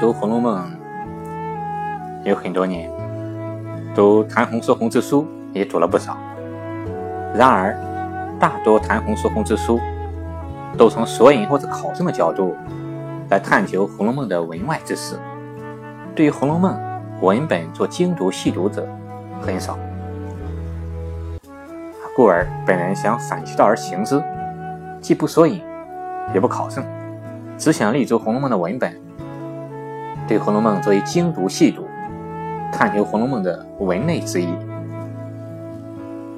读《红楼梦》有很多年，读谈红说红之书也读了不少。然而，大多谈红说红之书都从索引或者考证的角度来探求《红楼梦》的文外之事，对于《红楼梦》文本做精读细读者很少。故而，本人想反其道而行之，既不索引，也不考证，只想立足《红楼梦》的文本。对《红楼梦》作为精读细读，探究《红楼梦》的文内之意。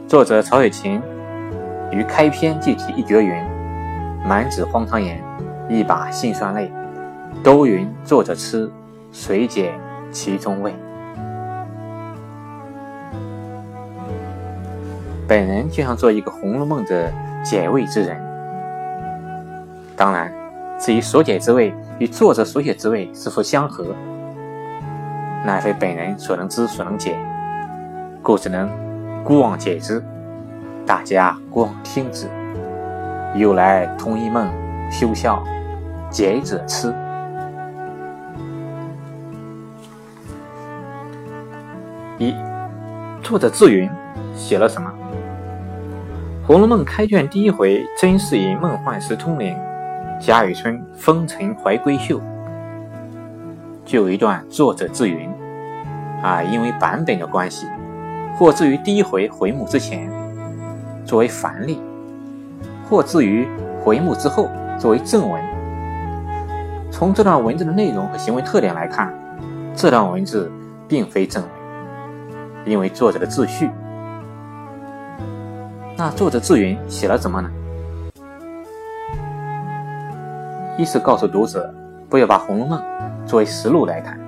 作者曹雪芹于开篇即题一绝云：“满纸荒唐言，一把辛酸泪。都云作者痴，谁解其中味？”本人就想做一个《红楼梦》的解味之人。当然。至于所解之味与作者所写之味是否相合，乃非本人所能知所能解，故只能孤妄解之，大家孤妄听之。有来同一梦，休笑，解者痴。一，作者自云写了什么？《红楼梦》开卷第一回真是以梦幻时通灵。贾雨村风尘怀闺秀，就有一段作者自云啊，因为版本的关系，或至于第一回回目之前作为繁例，或至于回目之后作为正文。从这段文字的内容和行为特点来看，这段文字并非正文，因为作者的自序。那作者自云写了什么呢？一是告诉读者，不要把《红楼梦》作为实录来看，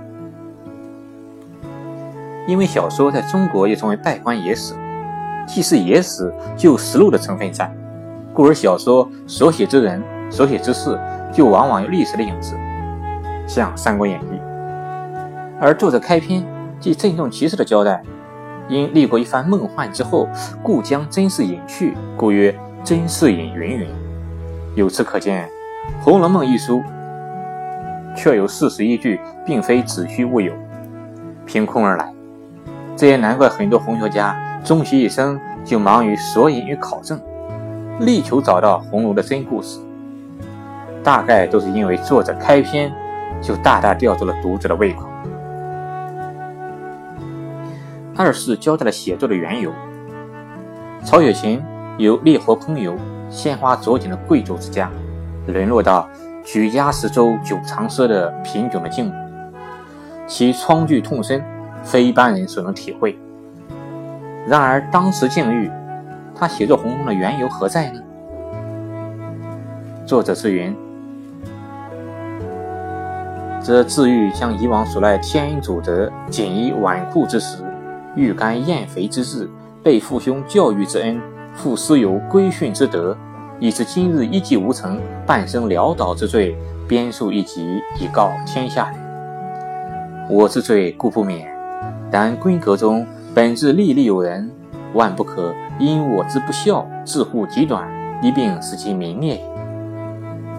因为小说在中国又称为稗官野史，既是野史，就有实录的成分在，故而小说所写之人、所写之事，就往往有历史的影子，像《三国演义》。而作者开篇即郑重其事的交代，因历过一番梦幻之后，故将真事隐去，故曰真事隐云云。由此可见。《红楼梦》一书确有事实依据，并非子虚乌有、凭空而来。这也难怪很多红学家终其一生就忙于索引与考证，力求找到红楼的真故事。大概都是因为作者开篇就大大吊住了读者的胃口。二是交代了写作的缘由。曹雪芹有烈火烹油、鲜花着锦的贵族之家。沦落到举家十周久长赊的贫穷的境遇，其疮剧痛深，非一般人所能体会。然而当时境遇，他写作《红楼梦》的缘由何在呢？作者之云，则自欲将以往所赖天恩祖德、锦衣纨绔之时、欲甘厌肥之志、被父兄教育之恩、父师友规训之德。以致今日一计无成，半生潦倒之罪，编述一集以告天下人。我之罪固不免，但闺阁中本自历历有人，万不可因我之不孝，自护极短，一并使其泯灭。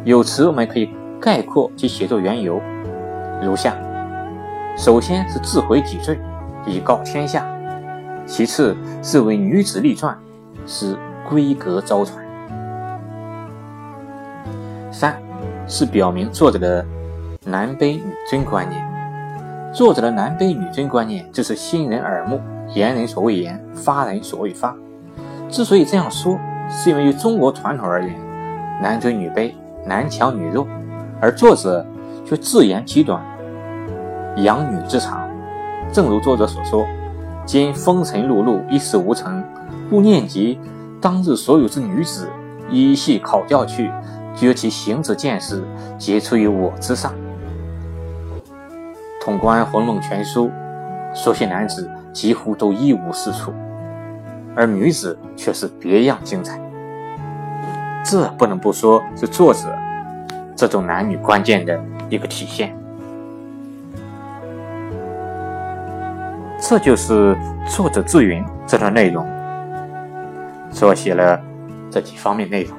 有词我们可以概括其写作缘由，如下：首先是自悔己罪，以告天下；其次是为女子立传，使闺阁遭传。三是表明作者的男卑女尊观念。作者的男卑女尊观念，就是心人耳目，言人所未言，发人所未发。之所以这样说，是因为于中国传统而言，男尊女卑，男强女弱，而作者却自言其短，扬女之长。正如作者所说：“今风尘碌碌，一事无成，故念及当日所有之女子，一细考教去。”觉其行之见识，皆出于我之上。统观《红楼梦》全书，所写男子几乎都一无是处，而女子却是别样精彩。这不能不说是作者这种男女关键的一个体现。这就是作者自云这段内容所写了这几方面内容。